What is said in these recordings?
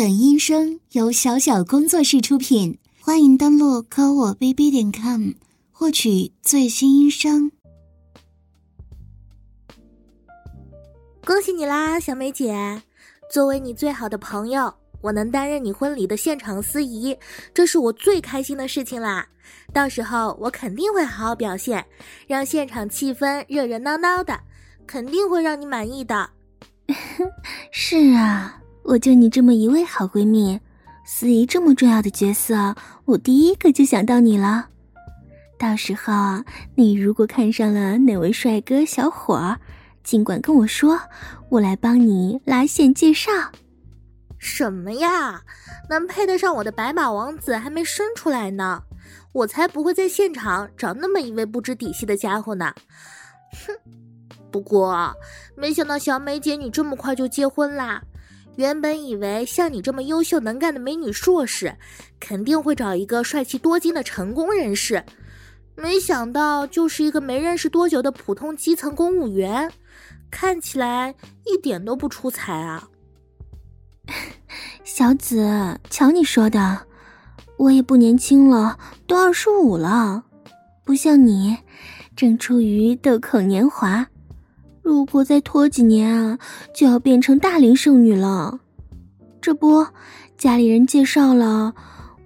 本音声由小小工作室出品，欢迎登录科我 bb 点 com 获取最新音声。恭喜你啦，小梅姐！作为你最好的朋友，我能担任你婚礼的现场司仪，这是我最开心的事情啦。到时候我肯定会好好表现，让现场气氛热热闹闹的，肯定会让你满意的。是啊。我就你这么一位好闺蜜，司仪这么重要的角色，我第一个就想到你了。到时候你如果看上了哪位帅哥小伙，尽管跟我说，我来帮你拉线介绍。什么呀？能配得上我的白马王子还没生出来呢，我才不会在现场找那么一位不知底细的家伙呢。哼！不过没想到小美姐你这么快就结婚啦。原本以为像你这么优秀能干的美女硕士，肯定会找一个帅气多金的成功人士，没想到就是一个没认识多久的普通基层公务员，看起来一点都不出彩啊。小紫，瞧你说的，我也不年轻了，都二十五了，不像你，正处于豆蔻年华。如果再拖几年啊，就要变成大龄剩女了。这不，家里人介绍了，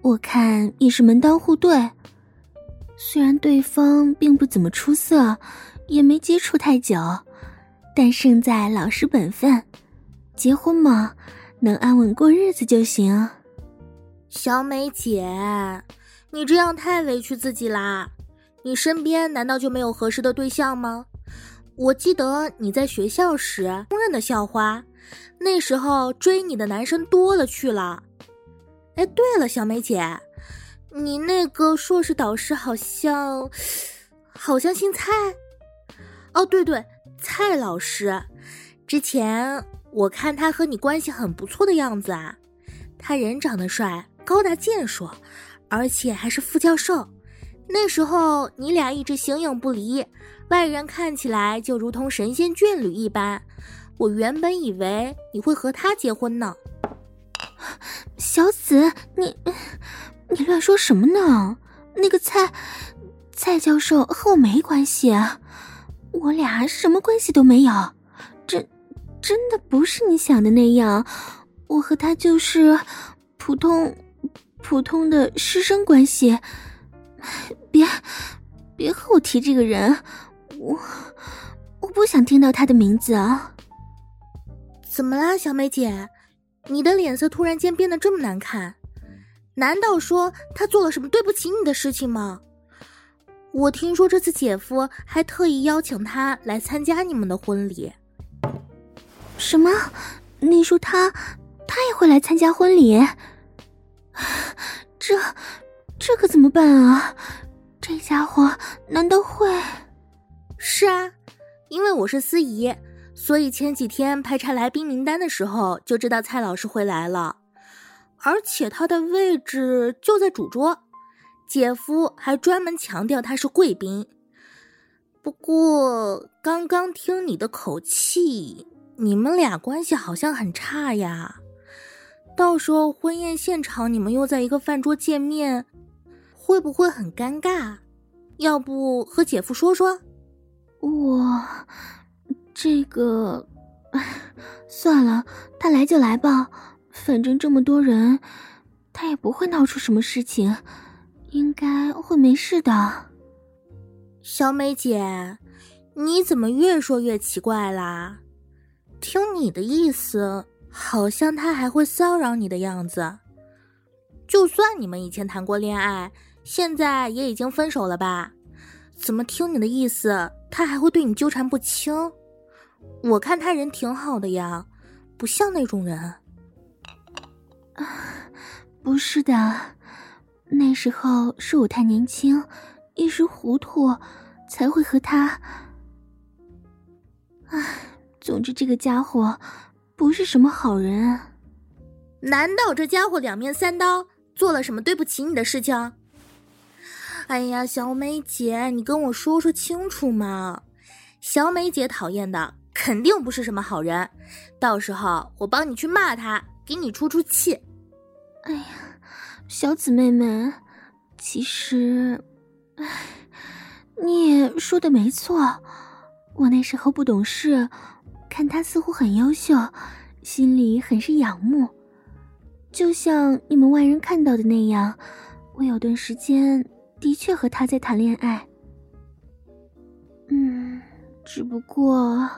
我看也是门当户对。虽然对方并不怎么出色，也没接触太久，但胜在老实本分。结婚嘛，能安稳过日子就行。小美姐，你这样太委屈自己啦。你身边难道就没有合适的对象吗？我记得你在学校时公认的校花，那时候追你的男生多了去了。哎，对了，小梅姐，你那个硕士导师好像好像姓蔡。哦，对对，蔡老师，之前我看他和你关系很不错的样子啊。他人长得帅，高大健硕，而且还是副教授。那时候你俩一直形影不离。外人看起来就如同神仙眷侣一般，我原本以为你会和他结婚呢。小紫，你你乱说什么呢？那个蔡蔡教授和我没关系，我俩什么关系都没有。真真的不是你想的那样，我和他就是普通普通的师生关系。别别和我提这个人。我我不想听到他的名字啊！怎么啦，小美姐？你的脸色突然间变得这么难看？难道说他做了什么对不起你的事情吗？我听说这次姐夫还特意邀请他来参加你们的婚礼。什么？你说他他也会来参加婚礼？这这可怎么办啊？这家伙难道会……是啊，因为我是司仪，所以前几天排查来宾名单的时候就知道蔡老师会来了，而且他的位置就在主桌，姐夫还专门强调他是贵宾。不过刚刚听你的口气，你们俩关系好像很差呀，到时候婚宴现场你们又在一个饭桌见面，会不会很尴尬？要不和姐夫说说？我这个算了，他来就来吧，反正这么多人，他也不会闹出什么事情，应该会没事的。小美姐，你怎么越说越奇怪啦？听你的意思，好像他还会骚扰你的样子。就算你们以前谈过恋爱，现在也已经分手了吧？怎么听你的意思？他还会对你纠缠不清，我看他人挺好的呀，不像那种人。啊，不是的，那时候是我太年轻，一时糊涂，才会和他。唉，总之这个家伙不是什么好人。难道这家伙两面三刀，做了什么对不起你的事情？哎呀，小美姐，你跟我说说清楚嘛！小美姐讨厌的肯定不是什么好人，到时候我帮你去骂他，给你出出气。哎呀，小紫妹妹，其实，哎，你也说的没错，我那时候不懂事，看他似乎很优秀，心里很是仰慕，就像你们外人看到的那样，我有段时间的确和他在谈恋爱。嗯，只不过，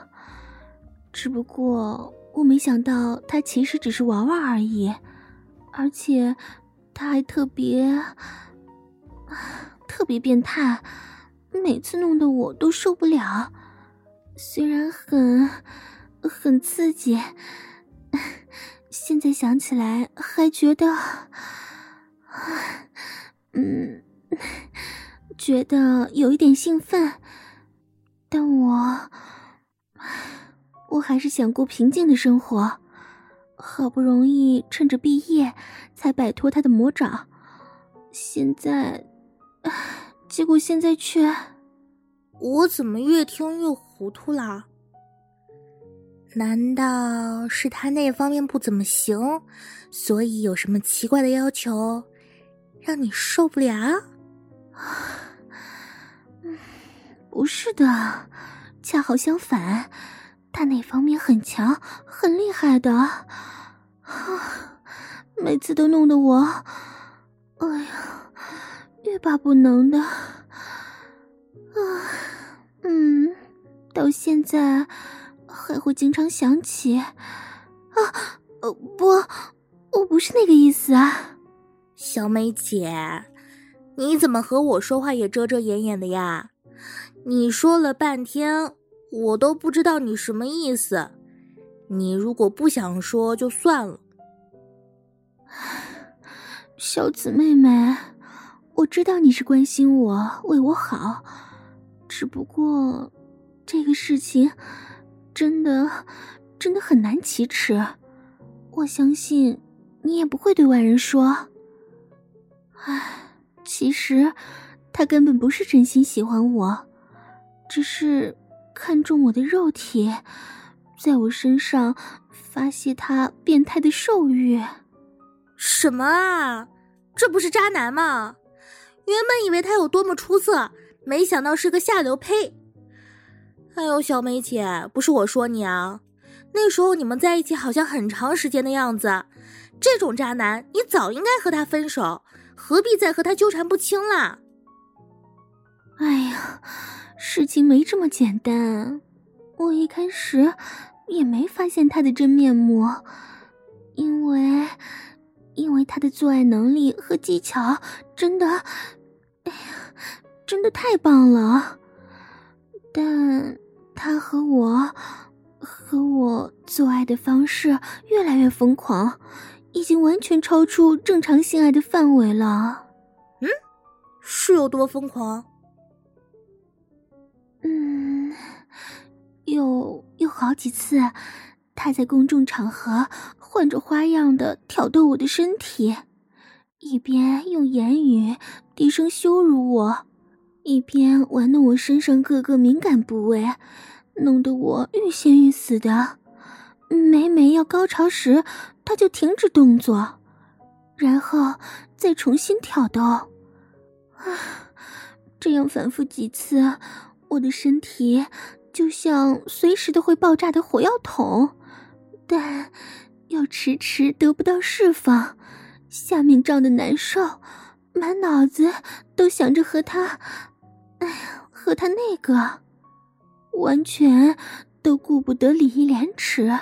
只不过我没想到他其实只是玩玩而已。而且，他还特别，特别变态，每次弄得我都受不了。虽然很，很刺激，现在想起来还觉得，嗯，觉得有一点兴奋。但我，我还是想过平静的生活。好不容易趁着毕业，才摆脱他的魔爪。现在，结果现在却……我怎么越听越糊涂啦？难道是他那方面不怎么行，所以有什么奇怪的要求，让你受不了？不是的，恰好相反。他那方面很强，很厉害的，啊，每次都弄得我，哎呀，欲罢不能的，啊，嗯，到现在还会经常想起，啊，呃，不，我不是那个意思啊，小美姐，你怎么和我说话也遮遮掩掩的呀？你说了半天。我都不知道你什么意思，你如果不想说就算了。小紫妹妹，我知道你是关心我，为我好，只不过这个事情真的真的很难启齿，我相信你也不会对外人说。唉，其实他根本不是真心喜欢我，只是。看中我的肉体，在我身上发泄他变态的兽欲。什么啊？这不是渣男吗？原本以为他有多么出色，没想到是个下流胚。哎呦，小梅姐，不是我说你啊，那时候你们在一起好像很长时间的样子。这种渣男，你早应该和他分手，何必再和他纠缠不清啦？哎呀。事情没这么简单，我一开始也没发现他的真面目，因为，因为他的做爱能力和技巧真的，哎呀，真的太棒了。但他和我，和我做爱的方式越来越疯狂，已经完全超出正常性爱的范围了。嗯，是有多疯狂？嗯，有有好几次，他在公众场合换着花样的挑逗我的身体，一边用言语低声羞辱我，一边玩弄我身上各个敏感部位，弄得我欲仙欲死的。每每要高潮时，他就停止动作，然后再重新挑逗。啊，这样反复几次。我的身体就像随时都会爆炸的火药桶，但又迟迟得不到释放，下面胀得难受，满脑子都想着和他，哎呀，和他那个，完全都顾不得礼义廉耻，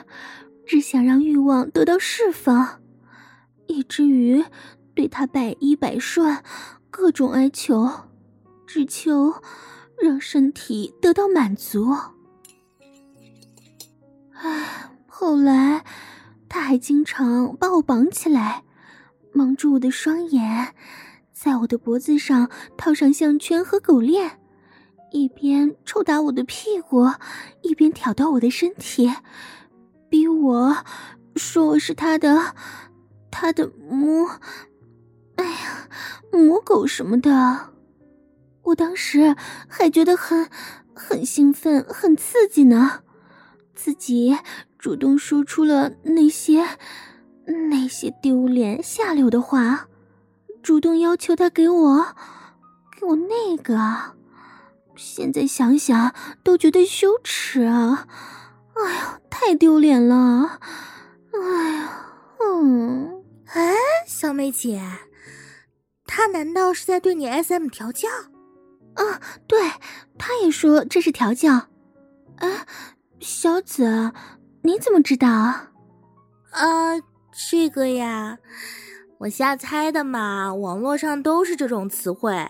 只想让欲望得到释放，以至于对他百依百顺，各种哀求，只求。让身体得到满足。唉，后来他还经常把我绑起来，蒙住我的双眼，在我的脖子上套上项圈和狗链，一边抽打我的屁股，一边挑逗我的身体，逼我说我是他的，他的母，哎呀，母狗什么的。我当时还觉得很很兴奋、很刺激呢，自己主动说出了那些那些丢脸下流的话，主动要求他给我，给我那个，现在想想都觉得羞耻啊！哎呀，太丢脸了！哎呀，嗯，哎，小美姐，他难道是在对你 SM 调教？啊，对，他也说这是调教。哎，小紫，你怎么知道？啊，这个呀，我瞎猜的嘛。网络上都是这种词汇，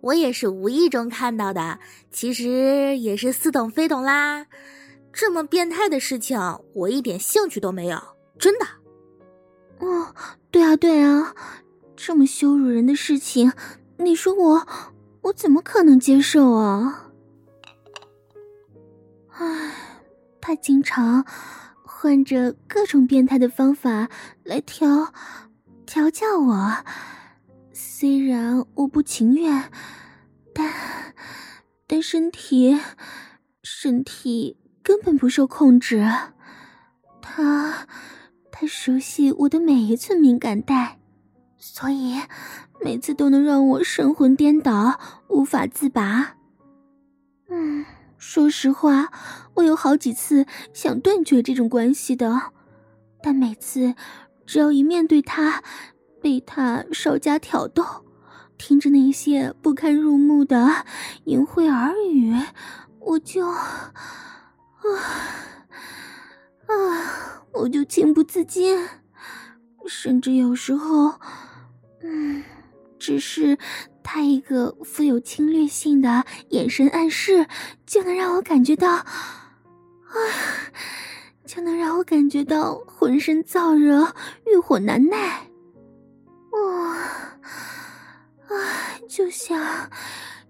我也是无意中看到的。其实也是似懂非懂啦。这么变态的事情，我一点兴趣都没有，真的。哦，对啊，对啊，这么羞辱人的事情，你说我，我怎么可能接受啊？唉，他经常换着各种变态的方法来调调教我，虽然我不情愿，但但身体身体根本不受控制。他他熟悉我的每一寸敏感带，所以每次都能让我神魂颠倒，无法自拔。嗯。说实话，我有好几次想断绝这种关系的，但每次只要一面对他，被他稍加挑逗，听着那些不堪入目的淫秽耳语，我就啊啊，我就情不自禁，甚至有时候，嗯，只是。他一个富有侵略性的眼神暗示，就能让我感觉到，啊，就能让我感觉到浑身燥热，欲火难耐。哇，啊，就像，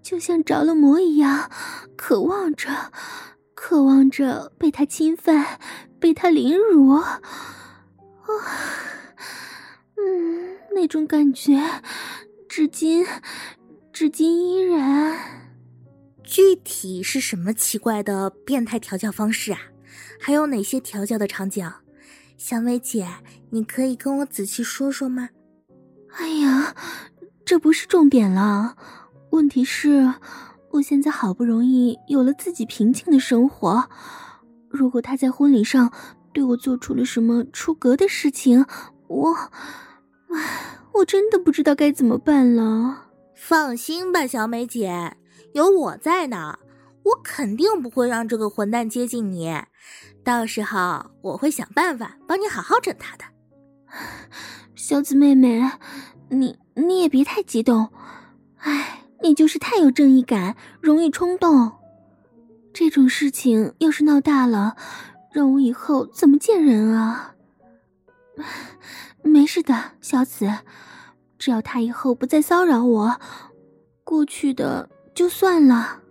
就像着了魔一样，渴望着，渴望着被他侵犯，被他凌辱。啊，嗯，那种感觉。至今，至今依然。具体是什么奇怪的变态调教方式啊？还有哪些调教的场景？小美姐，你可以跟我仔细说说吗？哎呀，这不是重点了。问题是，我现在好不容易有了自己平静的生活，如果他在婚礼上对我做出了什么出格的事情，我，唉。我真的不知道该怎么办了。放心吧，小美姐，有我在呢，我肯定不会让这个混蛋接近你。到时候我会想办法帮你好好整他的。小紫妹妹，你你也别太激动。哎，你就是太有正义感，容易冲动。这种事情要是闹大了，让我以后怎么见人啊？没事的，小紫，只要他以后不再骚扰我，过去的就算了。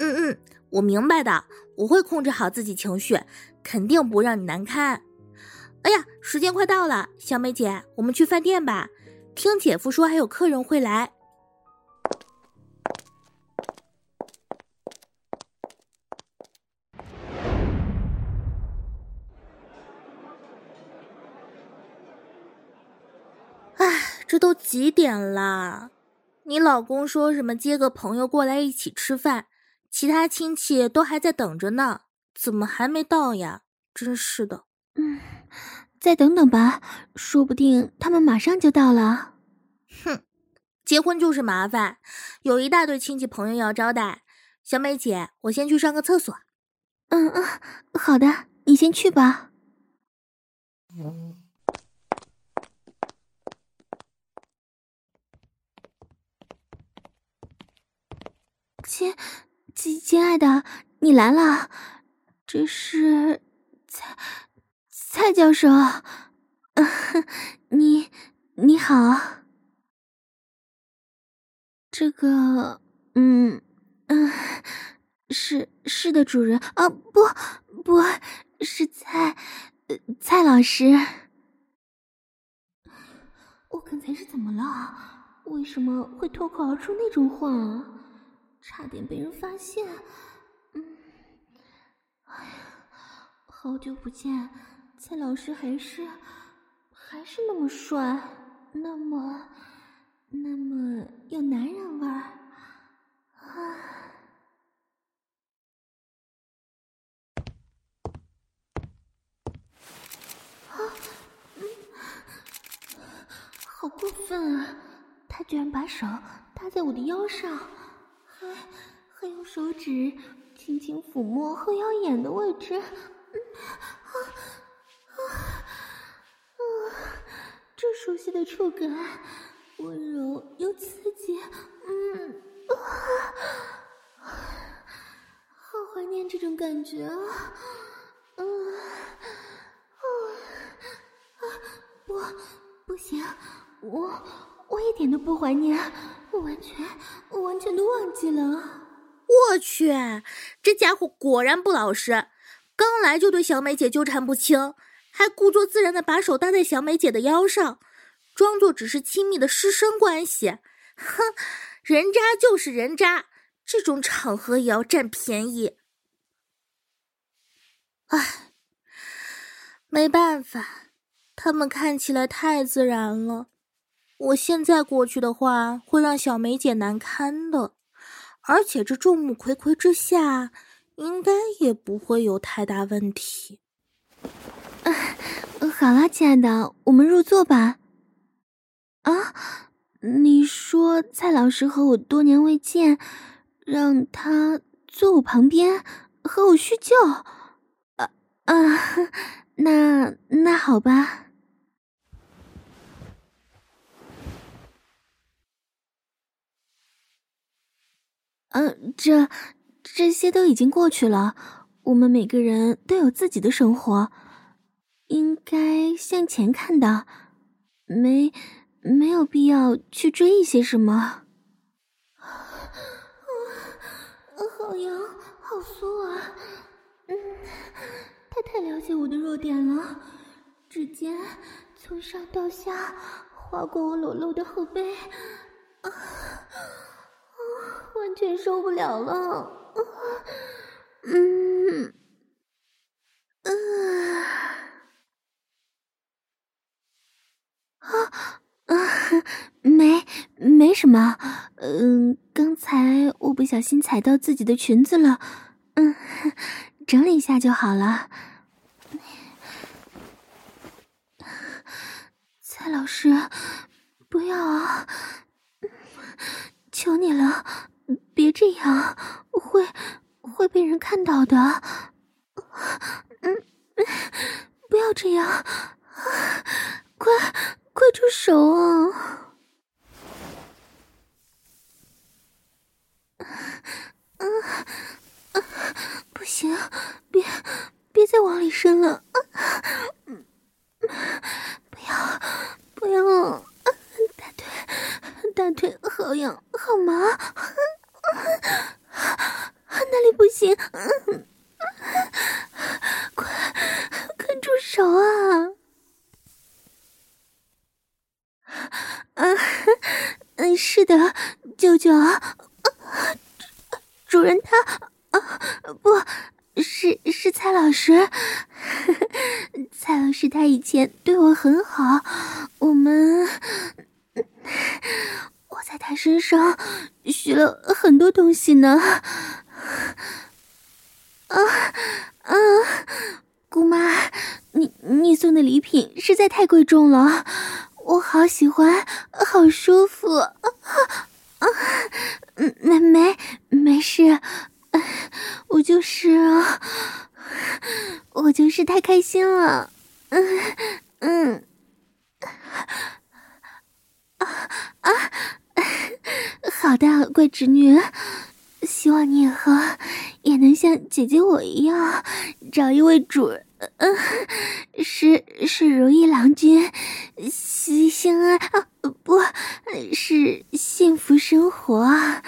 嗯嗯，我明白的，我会控制好自己情绪，肯定不让你难堪。哎呀，时间快到了，小美姐，我们去饭店吧。听姐夫说还有客人会来。哎这都几点了？你老公说什么接个朋友过来一起吃饭，其他亲戚都还在等着呢，怎么还没到呀？真是的。嗯，再等等吧，说不定他们马上就到了。哼，结婚就是麻烦，有一大堆亲戚朋友要招待。小美姐，我先去上个厕所。嗯嗯，好的，你先去吧。嗯亲，亲亲爱的，你来了，这是蔡蔡教授，你你好，这个，嗯嗯，是是的，主人。啊，不不是蔡蔡老师，我刚才是怎么了？为什么会脱口而出那种话？差点被人发现，嗯，哎呀，好久不见，蔡老师还是还是那么帅，那么，那么有男人味儿啊！嗯，好过分啊！他居然把手搭在我的腰上，还还用手指轻轻抚摸后腰眼的位置。嗯，啊啊啊！这熟悉的触感，温柔又刺激。嗯，啊，好怀念这种感觉啊！嗯，啊啊！不，不行，我。我一点都不怀念，我完全，我完全都忘记了。我去，这家伙果然不老实，刚来就对小美姐纠缠不清，还故作自然的把手搭在小美姐的腰上，装作只是亲密的师生关系。哼，人渣就是人渣，这种场合也要占便宜。唉，没办法，他们看起来太自然了。我现在过去的话，会让小梅姐难堪的，而且这众目睽睽之下，应该也不会有太大问题。好了，亲爱的，我们入座吧。啊，你说蔡老师和我多年未见，让他坐我旁边和我叙旧？啊啊，那那好吧。嗯、这这些都已经过去了。我们每个人都有自己的生活，应该向前看的，没没有必要去追一些什么。啊，好痒，好酥啊！嗯，他太了解我的弱点了，指尖从上到下划过我裸露的后背。啊。完全受不了了，嗯，嗯，啊啊，没没什么，嗯，刚才我不小心踩到自己的裙子了，嗯，整理一下就好了。蔡老师，不要啊，求你了。别这样，会会被人看到的。嗯，不要这样，快快住手啊！啊啊，不行，别别再往里伸了。嗯，不要不要，大腿大腿好痒好麻。哪里不行？嗯，快快住手啊！嗯嗯，是的，舅舅，主人他啊，不是是蔡老师，蔡老师他以前对我很好，我们。我在他身上学了很多东西呢。啊啊，姑妈，你你送的礼品实在太贵重了，我好喜欢，好舒服。啊 啊，没没没事，我就是，我就是太开心了。嗯嗯，啊啊。好的，乖侄女，希望你以后也能像姐姐我一样，找一位主，嗯，是是如意郎君，心心安啊，不是幸福生活。啊，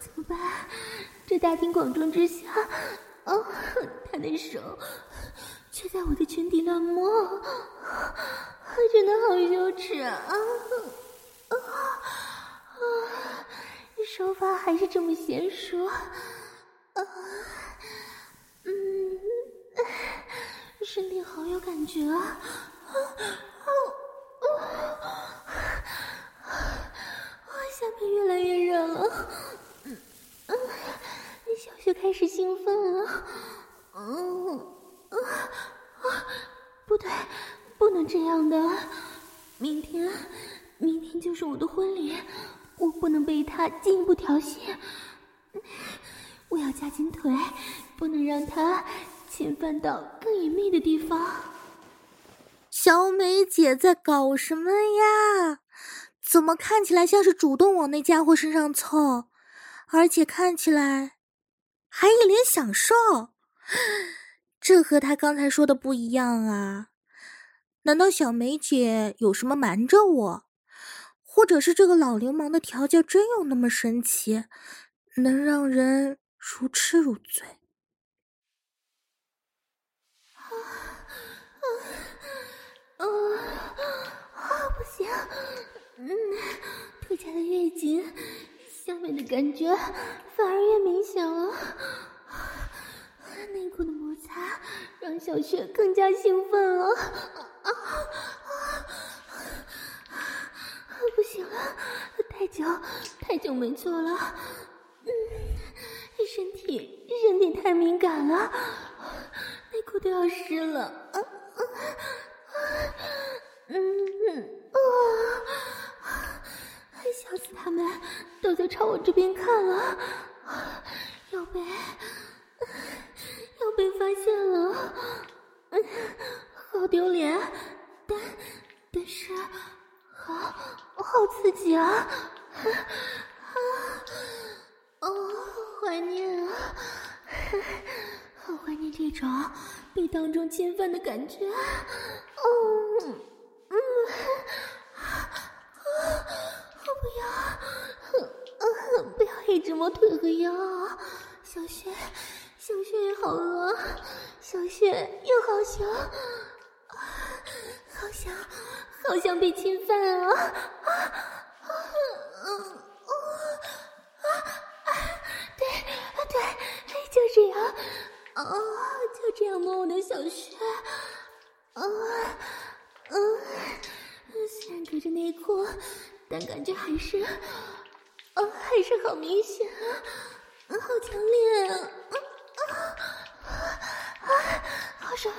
怎么办？这大庭广众之下，哦，他的手。却在我的裙底乱摸，真的好羞耻啊！啊啊，手法还是这么娴熟，啊，身体好有感觉啊！啊啊啊！下面越来越热了，嗯嗯，小雪开始兴奋了，嗯啊啊！不对，不能这样的，明天，明天就是我的婚礼，我不能被他进一步调戏，我要夹紧腿，不能让他。侵犯到更隐秘的地方，小美姐在搞什么呀？怎么看起来像是主动往那家伙身上凑，而且看起来还一脸享受？这和她刚才说的不一样啊！难道小美姐有什么瞒着我？或者是这个老流氓的调教真有那么神奇，能让人如痴如醉？嗯，啊，不行，嗯，腿夹的越紧，下面的感觉反而越明显了。内裤的摩擦让小雪更加兴奋了。啊啊啊！不行了，太久太久没做了，嗯，身体身体太敏感了，内裤都要湿了。啊啊！嗯嗯啊，笑死他们都在朝我这边看了，要被要被发现了，好丢脸，但但是好好刺激啊，啊，哦，怀念啊，好怀念这种被当众侵犯的感觉，哦。嗯，啊，我不要，一直摸腿和腰，小雪，小雪也好饿，小雪也好想，好想，好想被侵犯啊！啊啊啊啊！对对，就这样，啊，就这样摸我的小雪，啊。嗯，虽然隔着内裤，但感觉还是，啊，还是好明显啊，好强烈啊，啊啊啊，好爽，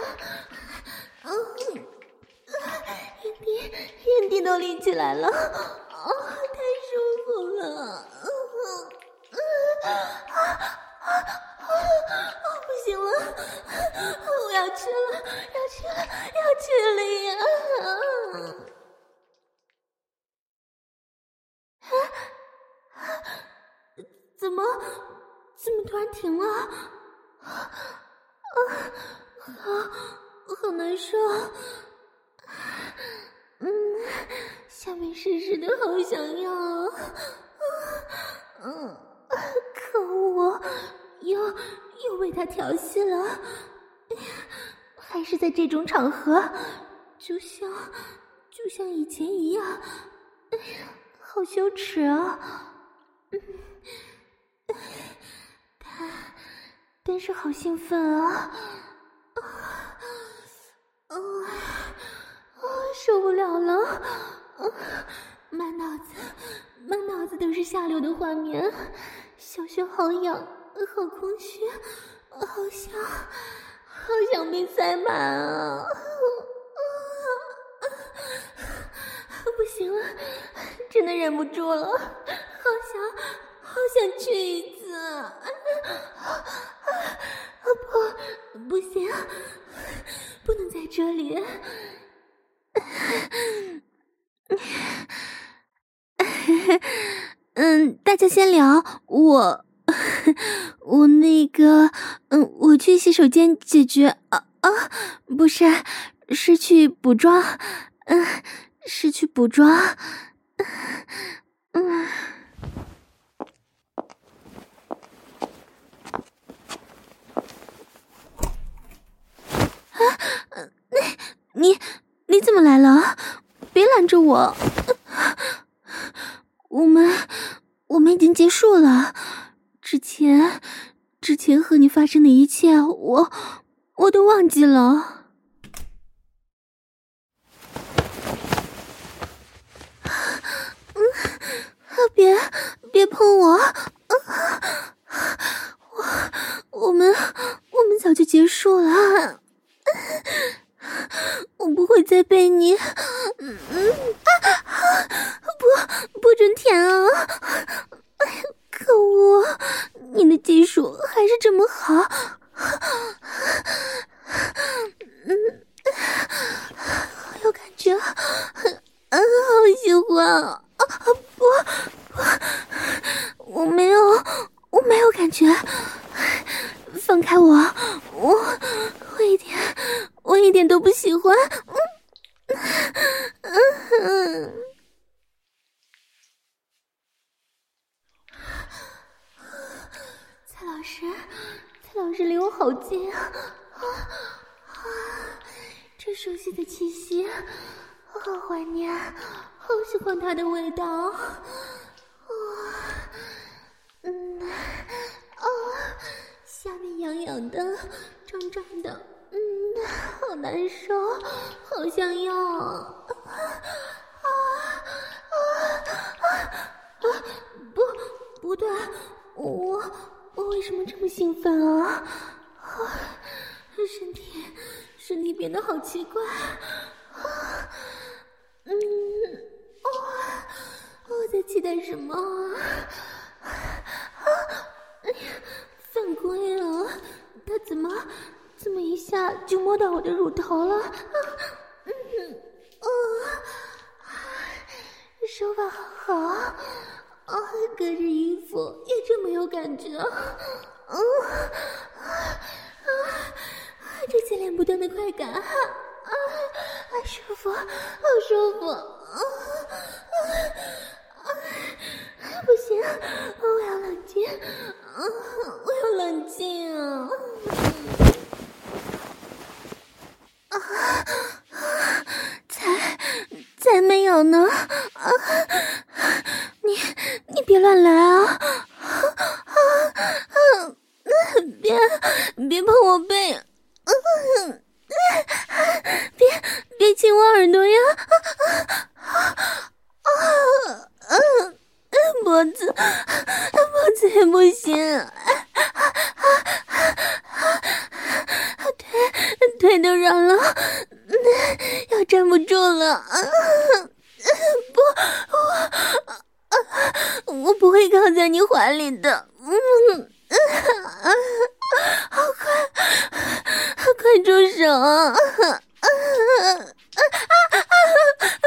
嗯，眼底眼底都立起来了，啊，太舒服了，嗯嗯啊啊啊，不行了，我要去了，要去了，要去了呀！怎么，怎么突然停了？啊，好，好难受。嗯，下面湿湿的，好想要。嗯，可恶，又又被他调戏了。还是在这种场合，就像就像以前一样。哎呀，好羞耻啊！嗯。但但是好兴奋啊！啊啊！受不了了！啊，满脑子满脑子都是下流的画面，小穴好痒，好空虚，好想好想被塞满啊！不行了，真的忍不住了，好想。好想去一次，啊啊啊！不，不行，不能在这里。嗯，大家先聊，我我那个，嗯，我去洗手间解决。啊啊，不是，是去补妆，嗯，是去补妆，嗯。啊，你你你怎么来了？别拦着我！我们我们已经结束了。之前，之前和你发生的一切，我我都忘记了。嗯，别别碰我！啊，我我们我们早就结束了。我不会再被你……嗯啊，不，不准舔啊！可恶，你的技术还是这么好，嗯，好有感觉，嗯，好喜欢啊！不不，我没有。我没有感觉，放开我！我我一点我一点都不喜欢。嗯嗯。蔡老师，蔡老师离我好近啊！啊啊！这熟悉的气息，我好怀念，好喜欢它的味道。啊！嗯，啊，下面痒痒的，胀胀的，嗯，好难受，好想要，啊啊啊啊！不，不对，我我为什么这么兴奋啊？啊，身体身体变得好奇怪，啊，嗯，哦，我在期待什么？哎呀，犯规啊！他怎么怎么一下就摸到我的乳头了？啊，嗯，哦，手法好好啊！隔着衣服也这么有感觉啊！啊啊，这接连不断的快感啊！啊，舒服，好舒服啊！啊啊，不行，我要冷静。啊我要冷静啊啊！啊，才才没有呢！啊，你你别乱来啊！啊啊！别别碰我背！嗯，别别亲我耳朵呀！啊啊啊！脖子。脖子也不行，腿腿都软了，要站不住了。不，我我不会靠在你怀里的。嗯，好快，快住手啊！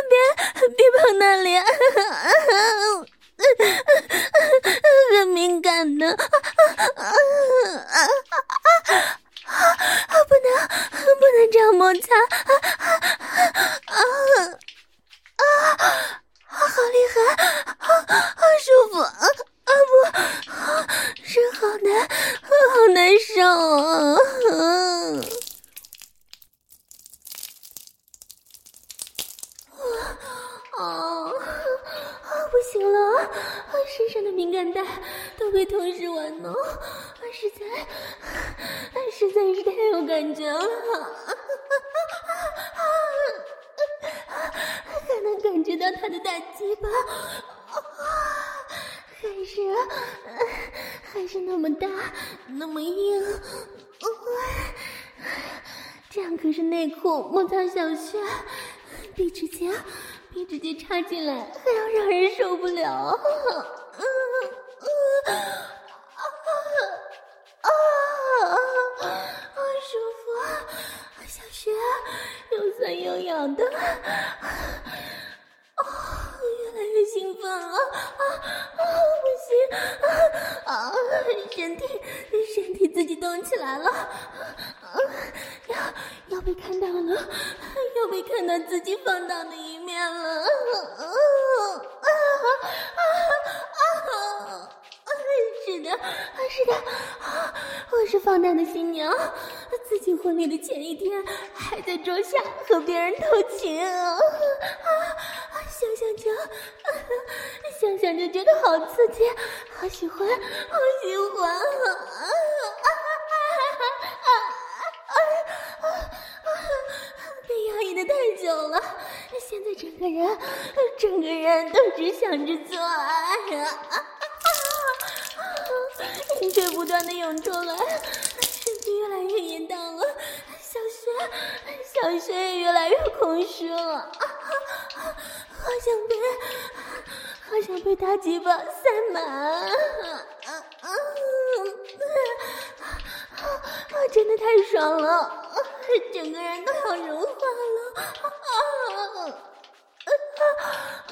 别别碰那里。很敏感的，啊啊啊啊啊！不能，不能这样摩擦，啊啊啊！好厉害，好，好舒服，啊啊不，是好难，好难受啊！啊。不行了，身上的敏感带都被同时玩弄，实在，实在是太有感觉了，还能感觉到他的大鸡巴，还是，还是那么大，那么硬，这样可是内裤摩擦小穴，比直接。你直接插进来，还要让人受不了。嗯嗯啊啊啊！好舒服，小穴又酸又痒的，啊，越来越兴奋了。啊啊，不行，啊啊，身体身体自己动起来了。啊，要要被看到了，要被看到自己放荡的一面了。啊啊啊啊啊！是的，是的，我是放荡的新娘，自己婚礼的前一天还在桌下和别人偷情啊！想想就，想想就觉得好刺激，好喜欢，好喜欢啊！被压抑的太久了，现在整个人，整个人都只想着做爱啊！淫水不断的涌出来，小穴，小穴也越来越空虚了，好想被，好想被大鸡巴塞满。啊，真的太爽了，整个人都要融化了，啊啊啊啊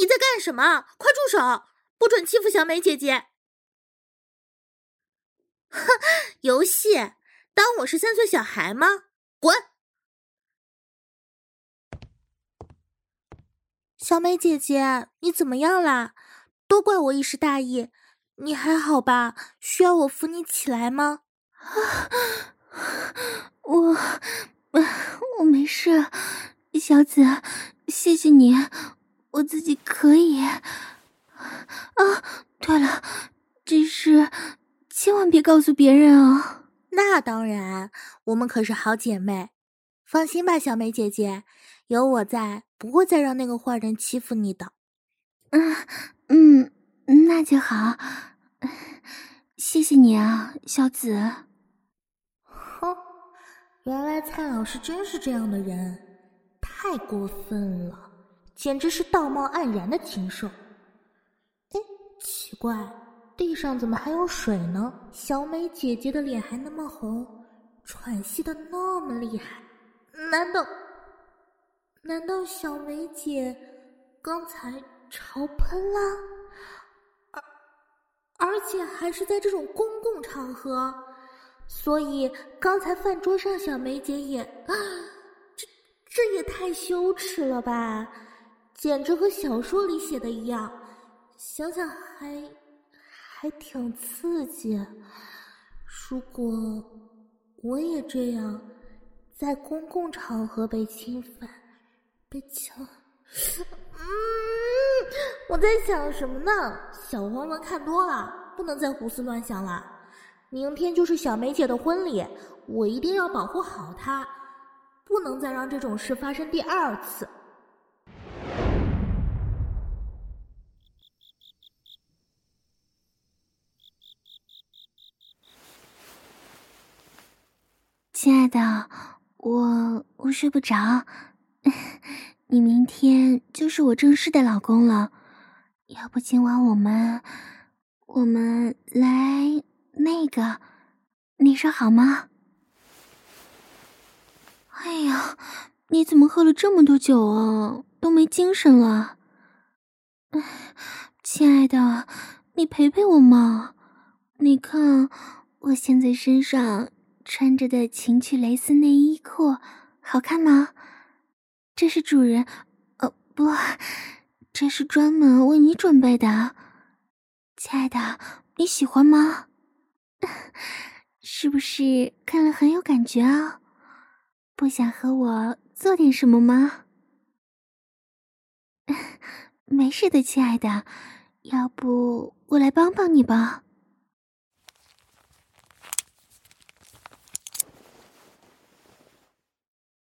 你在干什么？快住手！不准欺负小美姐姐！哼，游戏，当我是三岁小孩吗？滚！小美姐姐，你怎么样啦？都怪我一时大意。你还好吧？需要我扶你起来吗？我，我没事，小紫，谢谢你，我自己可以。啊，对了，这事千万别告诉别人啊！那当然，我们可是好姐妹，放心吧，小梅姐姐，有我在，不会再让那个坏人欺负你的。嗯嗯，那就好。谢谢你啊，小紫。哼，原来蔡老师真是这样的人，太过分了，简直是道貌岸然的禽兽。哎，奇怪，地上怎么还有水呢？小美姐姐的脸还那么红，喘息的那么厉害，难道，难道小美姐刚才潮喷了？而且还是在这种公共场合，所以刚才饭桌上小梅姐也啊，这这也太羞耻了吧，简直和小说里写的一样，想想还还挺刺激。如果我也这样，在公共场合被侵犯、被强，嗯。我在想什么呢？小黄文看多了，不能再胡思乱想了。明天就是小梅姐的婚礼，我一定要保护好她，不能再让这种事发生第二次。亲爱的，我我睡不着，你明天就是我正式的老公了。要不今晚我们，我们来那个，你说好吗？哎呀，你怎么喝了这么多酒啊？都没精神了。亲爱的，你陪陪我嘛。你看我现在身上穿着的情趣蕾丝内衣裤，好看吗？这是主人，哦，不。这是专门为你准备的，亲爱的，你喜欢吗？是不是看了很有感觉啊？不想和我做点什么吗？没事的，亲爱的，要不我来帮帮你吧。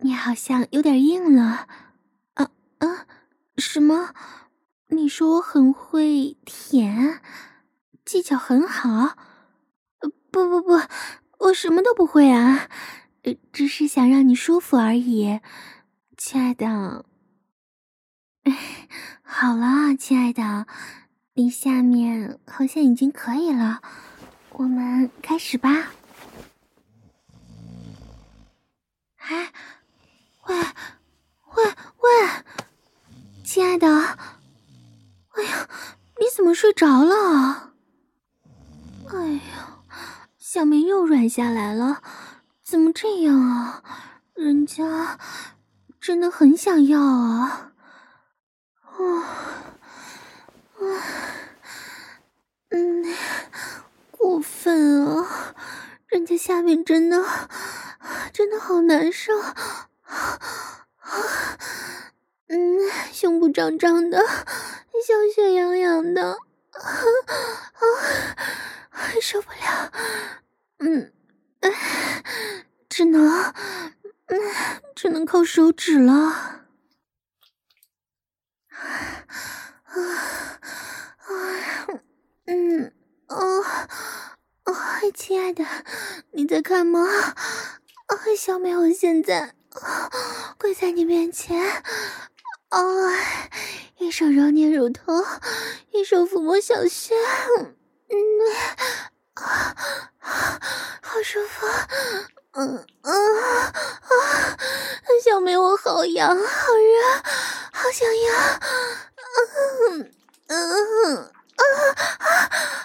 你好像有点硬了。啊啊什么？你说我很会舔，技巧很好？不不不，我什么都不会啊！只是想让你舒服而已，亲爱的。好了，亲爱的，你下面好像已经可以了，我们开始吧。哎，喂，喂，喂，亲爱的，哎呀，你怎么睡着了？哎呀，下面又软下来了，怎么这样啊？人家真的很想要啊。啊，啊，嗯，过分啊！人家下面真的，真的好难受，嗯，胸部胀胀的，小雪痒痒的，啊啊，受不了，嗯，只能，嗯，只能靠手指了。啊啊嗯哦哦，亲爱的，你在看吗？啊，小美，我现在跪在你面前，啊，一手揉捏乳头，一手抚摸小穴，嗯，啊，好舒服，嗯嗯啊，小美，我好痒，好热，好想要。嗯嗯啊啊啊！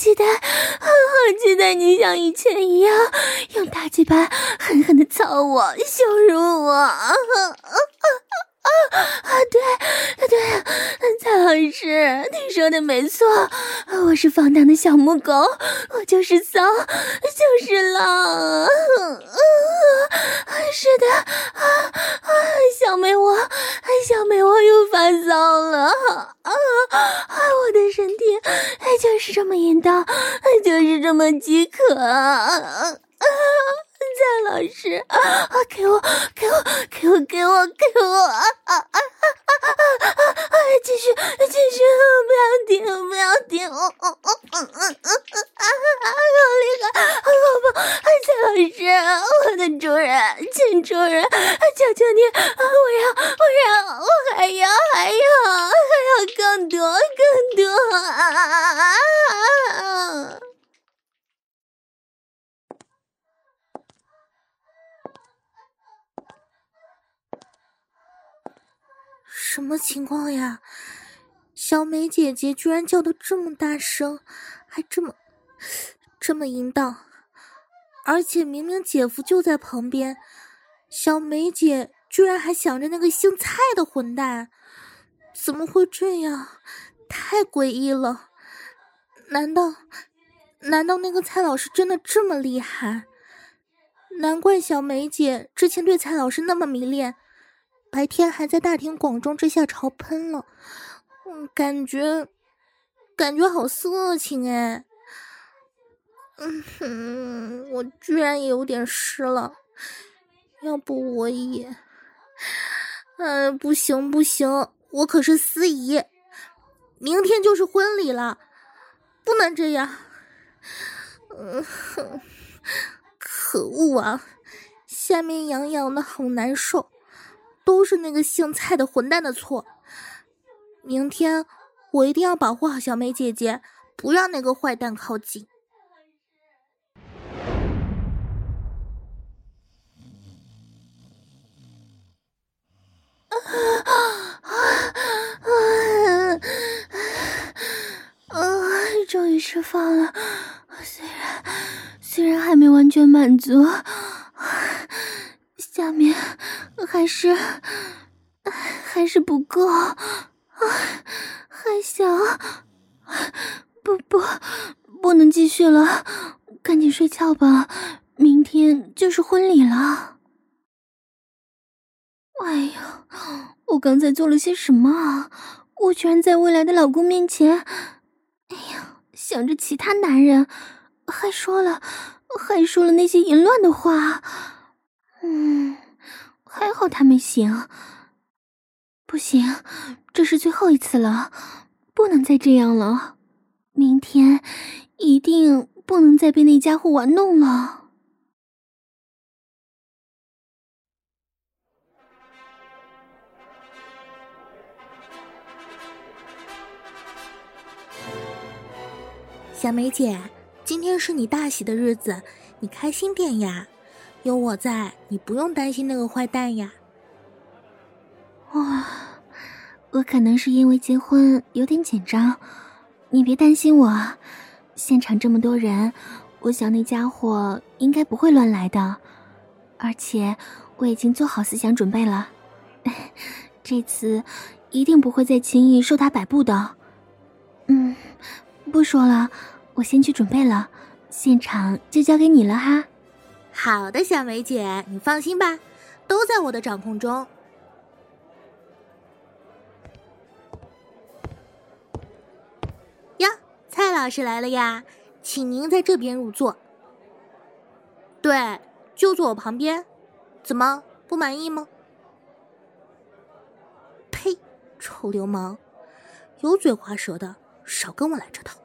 期待，好期待你像以前一样用大鸡巴狠狠的操我，羞辱我，啊啊啊啊！对对，蔡老师，你说的没错，我是放荡的小母狗，我就是骚，就是浪。是的，啊啊！小梅我，小梅我又发骚了，啊啊！我的身体就是这么淫荡，就是这么饥渴。啊 蔡老师，啊，给我，给我，给我，给我，给我，啊啊啊啊啊啊！继续，继续，不要停，不要停，嗯嗯嗯嗯嗯嗯啊啊！好厉害，好棒！蔡老师，我的主人，请主人，求求你，我要，我要，我还要，还要，还要更多，更多啊啊啊！什么情况呀？小美姐姐居然叫的这么大声，还这么这么淫荡，而且明明姐夫就在旁边，小美姐居然还想着那个姓蔡的混蛋，怎么会这样？太诡异了！难道难道那个蔡老师真的这么厉害？难怪小美姐之前对蔡老师那么迷恋。白天还在大庭广众之下朝喷了，嗯，感觉感觉好色情哎，嗯哼，我居然也有点湿了，要不我也，嗯，不行不行，我可是司仪，明天就是婚礼了，不能这样，嗯哼，可恶啊！下面痒痒的，好难受，都是那个姓蔡的混蛋的错。明天我一定要保护好小美姐姐，不让那个坏蛋靠近。啊啊啊啊终于释放了，虽然虽然还没完全满足，下面还是还是不够啊，还想不不不能继续了，赶紧睡觉吧，明天就是婚礼了。哎呀，我刚才做了些什么啊？我居然在未来的老公面前，哎呀！想着其他男人，还说了，还说了那些淫乱的话。嗯，还好他没醒。不行，这是最后一次了，不能再这样了。明天一定不能再被那家伙玩弄了。小梅姐，今天是你大喜的日子，你开心点呀！有我在，你不用担心那个坏蛋呀。哇，我可能是因为结婚有点紧张，你别担心我。现场这么多人，我想那家伙应该不会乱来的，而且我已经做好思想准备了，这次一定不会再轻易受他摆布的。嗯。不说了，我先去准备了，现场就交给你了哈。好的，小梅姐，你放心吧，都在我的掌控中。呀，蔡老师来了呀，请您在这边入座。对，就坐我旁边，怎么不满意吗？呸，臭流氓，油嘴滑舌的。少跟我来这套！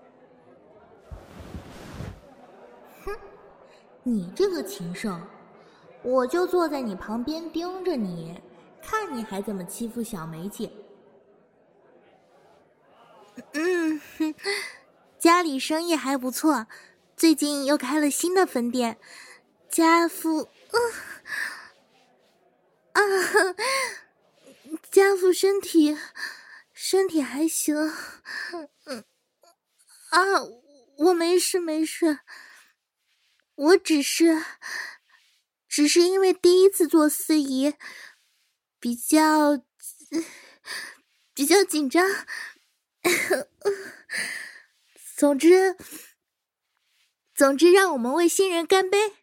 哼，你这个禽兽，我就坐在你旁边盯着你，看你还怎么欺负小梅姐。嗯，家里生意还不错，最近又开了新的分店，家父，啊，家父身体。身体还行，嗯，啊，我没事没事，我只是，只是因为第一次做司仪，比较，比较紧张。总之，总之，让我们为新人干杯！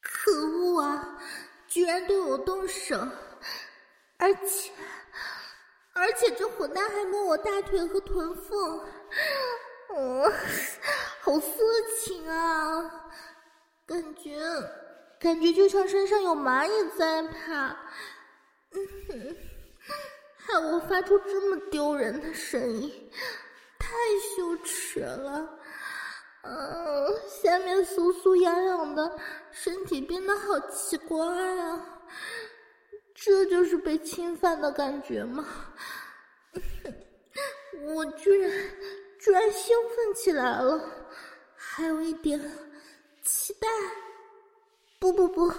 可恶啊！居然对我动手，而且，而且这混蛋还摸我大腿和臀缝，嗯，好色情啊！感觉，感觉就像身上有蚂蚁在爬，嗯哼，害我发出这么丢人的声音，太羞耻了。嗯，下面酥酥痒痒的，身体变得好奇怪啊！这就是被侵犯的感觉吗？我居然居然兴奋起来了，还有一点期待。不不不，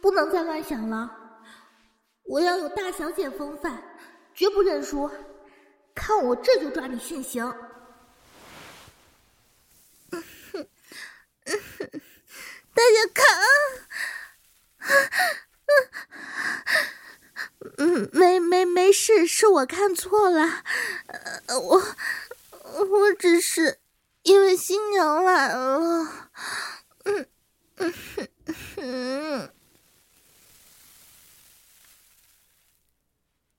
不能再乱想了，我要有大小姐风范，绝不认输！看我这就抓你现行！大家看啊，嗯，没没没事，是我看错了，我我只是因为新娘来了，嗯嗯。嗯，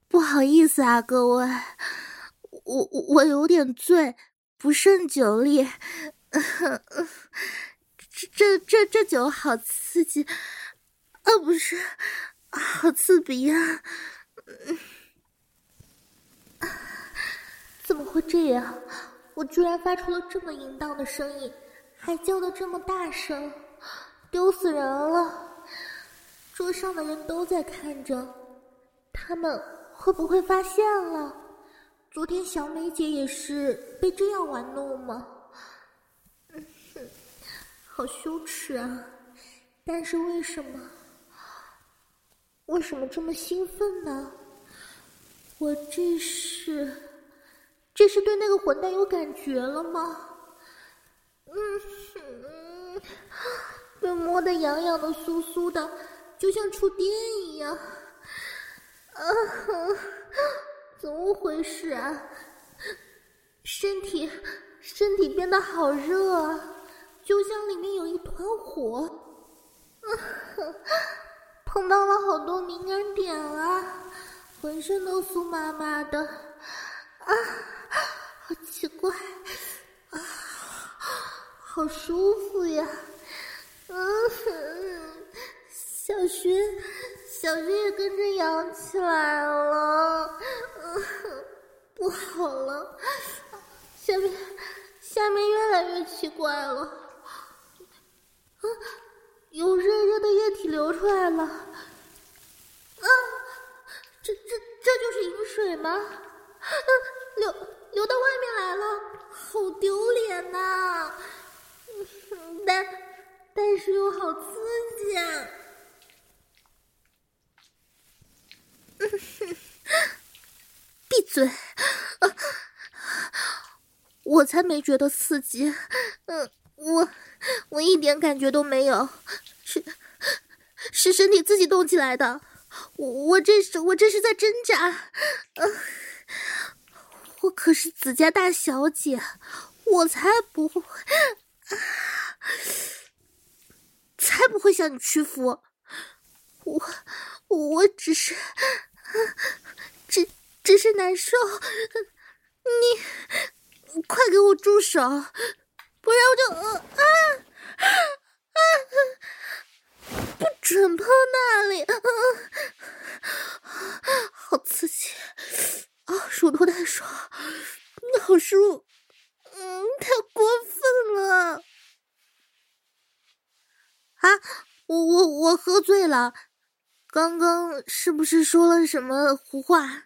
不好意思啊，各位，我我有点醉，不胜酒力。这这这酒好刺激，啊不是，好刺鼻啊！会这样？我居然发出了这么淫荡的声音，还叫得这么大声，丢死人了！桌上的人都在看着，他们会不会发现了？昨天小美姐也是被这样玩弄吗？嗯哼，好羞耻啊！但是为什么？为什么这么兴奋呢？我这是，这是对那个混蛋有感觉了吗？嗯哼，被摸得痒痒的、酥酥的。就像触电一样，啊，怎么回事啊？身体，身体变得好热啊，就像里面有一团火，啊，碰到了好多敏感点啊，浑身都酥麻麻的，啊，好奇怪，啊，好舒服呀，嗯。小学，小学也跟着痒起来了，嗯，不好了，下面，下面越来越奇怪了，啊，有热热的液体流出来了，啊，这这这就是饮水吗？啊，流流到外面来了，好丢脸呐，但但是又好刺激啊。嗯哼，闭嘴！我才没觉得刺激。嗯，我我一点感觉都没有，是是身体自己动起来的。我我这是我这是在挣扎。嗯，我可是子家大小姐，我才不会，才不会向你屈服。我我只是。只只是难受，你快给我住手，不然我就呃啊啊啊！不准碰那里，啊，好刺激啊！乳头太爽，好舒服，嗯，太过分了啊！我我我喝醉了。刚刚是不是说了什么胡话？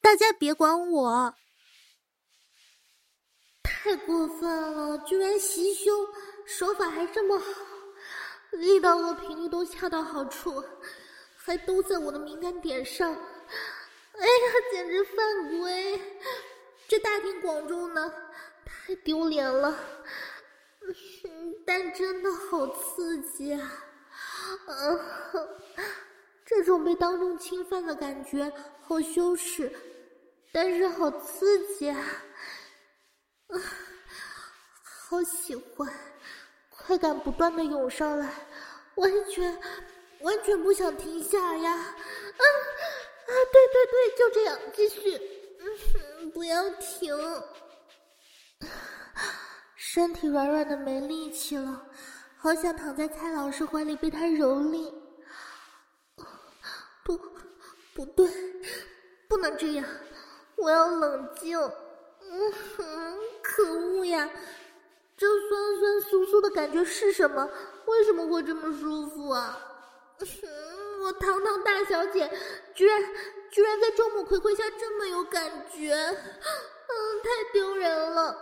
大家别管我！太过分了，居然袭胸，手法还这么好，力道和频率都恰到好处，还都在我的敏感点上。哎呀，简直犯规！这大庭广众呢，太丢脸了。但真的好刺激啊！嗯。这种被当众侵犯的感觉好羞耻，但是好刺激啊！啊，好喜欢，快感不断的涌上来，完全完全不想停下呀！啊啊，对对对，就这样继续，嗯，不要停。身体软软的没力气了，好想躺在蔡老师怀里被他蹂躏。不，不对，不能这样，我要冷静。嗯哼，可恶呀！这酸酸酥酥的感觉是什么？为什么会这么舒服啊？嗯，我堂堂大小姐，居然居然在众目睽睽下这么有感觉，嗯，太丢人了。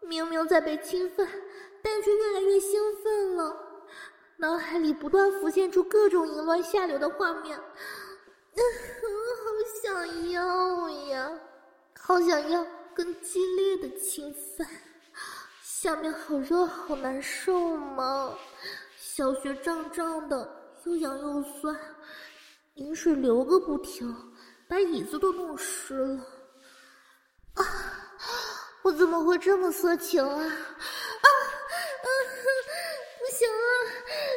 明明在被侵犯，但却越来越兴奋了。脑海里不断浮现出各种淫乱下流的画面，嗯，好想要呀，好想要更激烈的侵犯，下面好热好难受吗？小穴胀胀的，又痒又酸，淫水流个不停，把椅子都弄湿了。啊，我怎么会这么色情啊？啊！不行了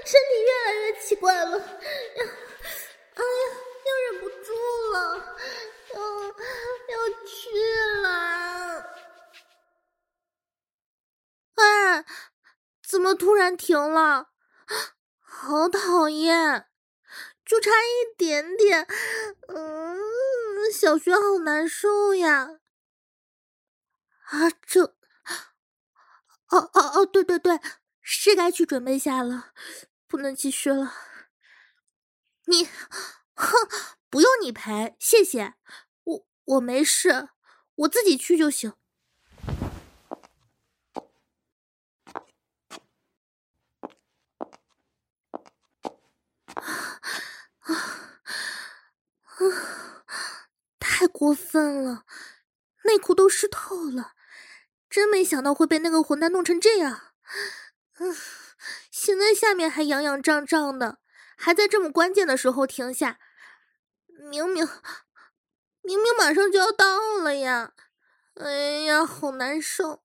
身体越来越奇怪了，要，哎呀，要忍不住了，要去了。哎，怎么突然停了？好讨厌，就差一点点，嗯，小学好难受呀。啊，这，哦哦哦，对对对，是该去准备下了，不能继续了。你，哼，不用你陪，谢谢，我没事，我自己去就行。太过分了，内裤都湿透了，真没想到会被那个混蛋弄成这样。嗯，现在下面还痒痒胀胀的，还在这么关键的时候停下，明明明明马上就要到了呀！哎呀，好难受，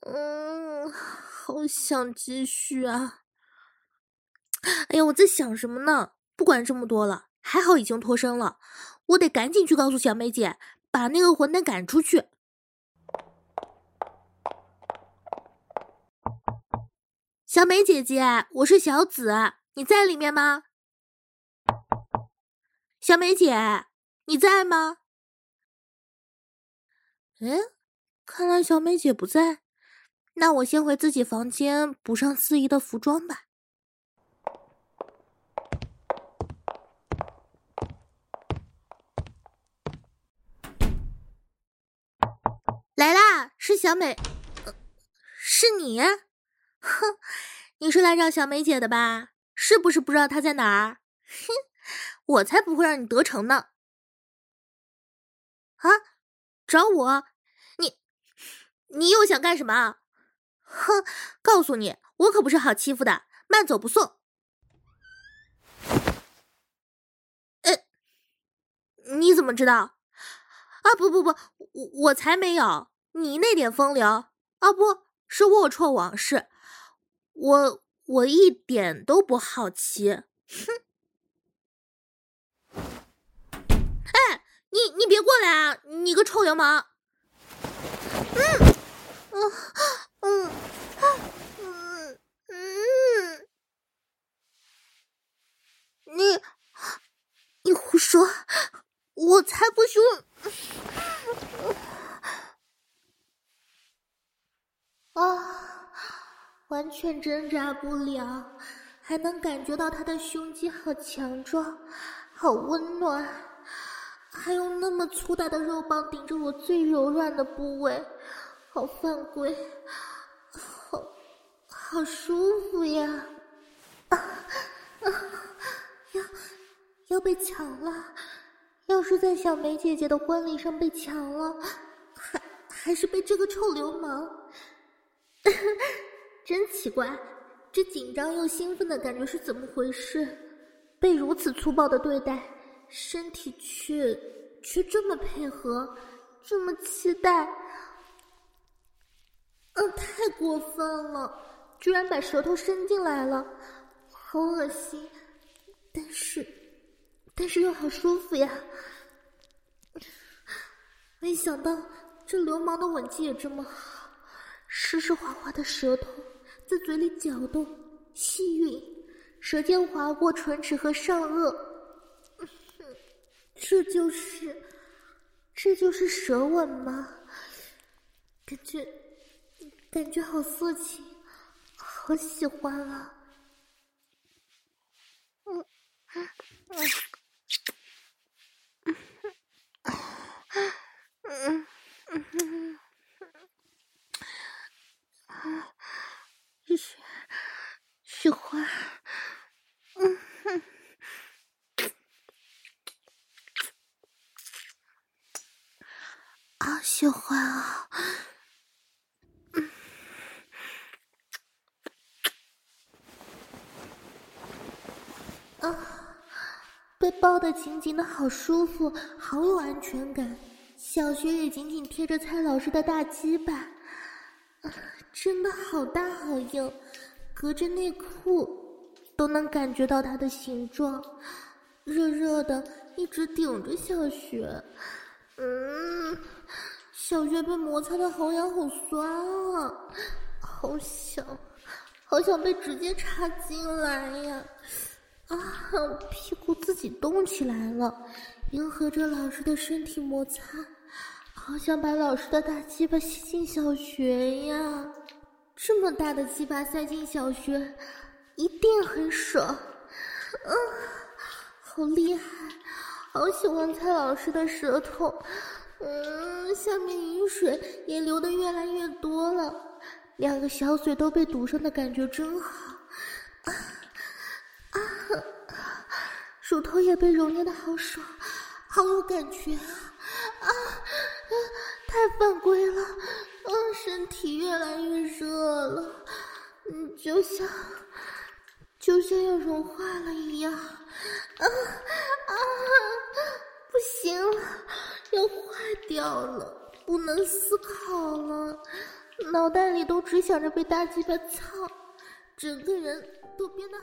嗯，好想继续啊。哎呀，我在想什么呢？不管这么多了，还好已经脱身了，我得赶紧去告诉小梅姐，把那个混蛋赶出去。小梅姐姐，我是小紫，你在里面吗？小梅姐，你在吗？哎，看来小美姐不在，那我先回自己房间补上司仪的服装吧。来啦，是小美，是你？哼，你是来找小美姐的吧？是不是不知道她在哪儿？哼，我才不会让你得逞呢！啊，找我？你，你又想干什么？哼，告诉你，我可不是好欺负的，慢走不送。呃，你怎么知道？啊，不不不，我我才没有，你那点风流啊，不是龌龊往事，我我一点都不好奇，哼！哎，你你别过来啊，你个臭流氓！嗯嗯嗯嗯嗯，你你胡说，我才不凶！啊，完全挣扎不了，还能感觉到他的胸肌好强壮，好温暖，还用那么粗大的肉棒顶着我最柔软的部位，好犯规，好，好舒服呀！啊啊，要要被抢了！要是在小梅姐姐的婚礼上被抢了，还还是被这个臭流氓，真奇怪，这紧张又兴奋的感觉是怎么回事？被如此粗暴的对待，身体却却这么配合，这么期待，嗯，太过分了，居然把舌头伸进来了，好恶心，但是。但是又好舒服呀！没想到这流氓的吻技也这么好，湿湿滑滑的舌头在嘴里搅动，细韵，舌尖划过唇齿和上颚，这就是，这就是舌吻吗？感觉，感觉好色情，好喜欢啊！嗯，嗯。嗯嗯嗯，啊，喜喜欢，嗯哼，啊，喜欢啊，啊，被抱得紧紧的，好舒服，好有安全感。小学也紧紧贴着蔡老师的大鸡巴，真的好大好硬，隔着内裤都能感觉到它的形状，热热的，一直顶着小穴，嗯，小学被摩擦的好痒好酸啊，好想，好想被直接插进来呀，啊，屁股自己动起来了，迎合着老师的身体摩擦。好想把老师的大鸡巴吸进小学呀！这么大的鸡巴塞进小学，一定很爽。嗯，好厉害，好喜欢蔡老师的舌头。嗯，下面淫水也流的越来越多了，两个小嘴都被堵上的感觉真好。啊啊，乳头也被揉捏的好爽，好有感觉啊！啊，太犯规了！啊，身体越来越热了，嗯，就像就像要融化了一样。啊啊，不行了，要坏掉了，不能思考了，脑袋里都只想着被大鸡巴操，整个人都变得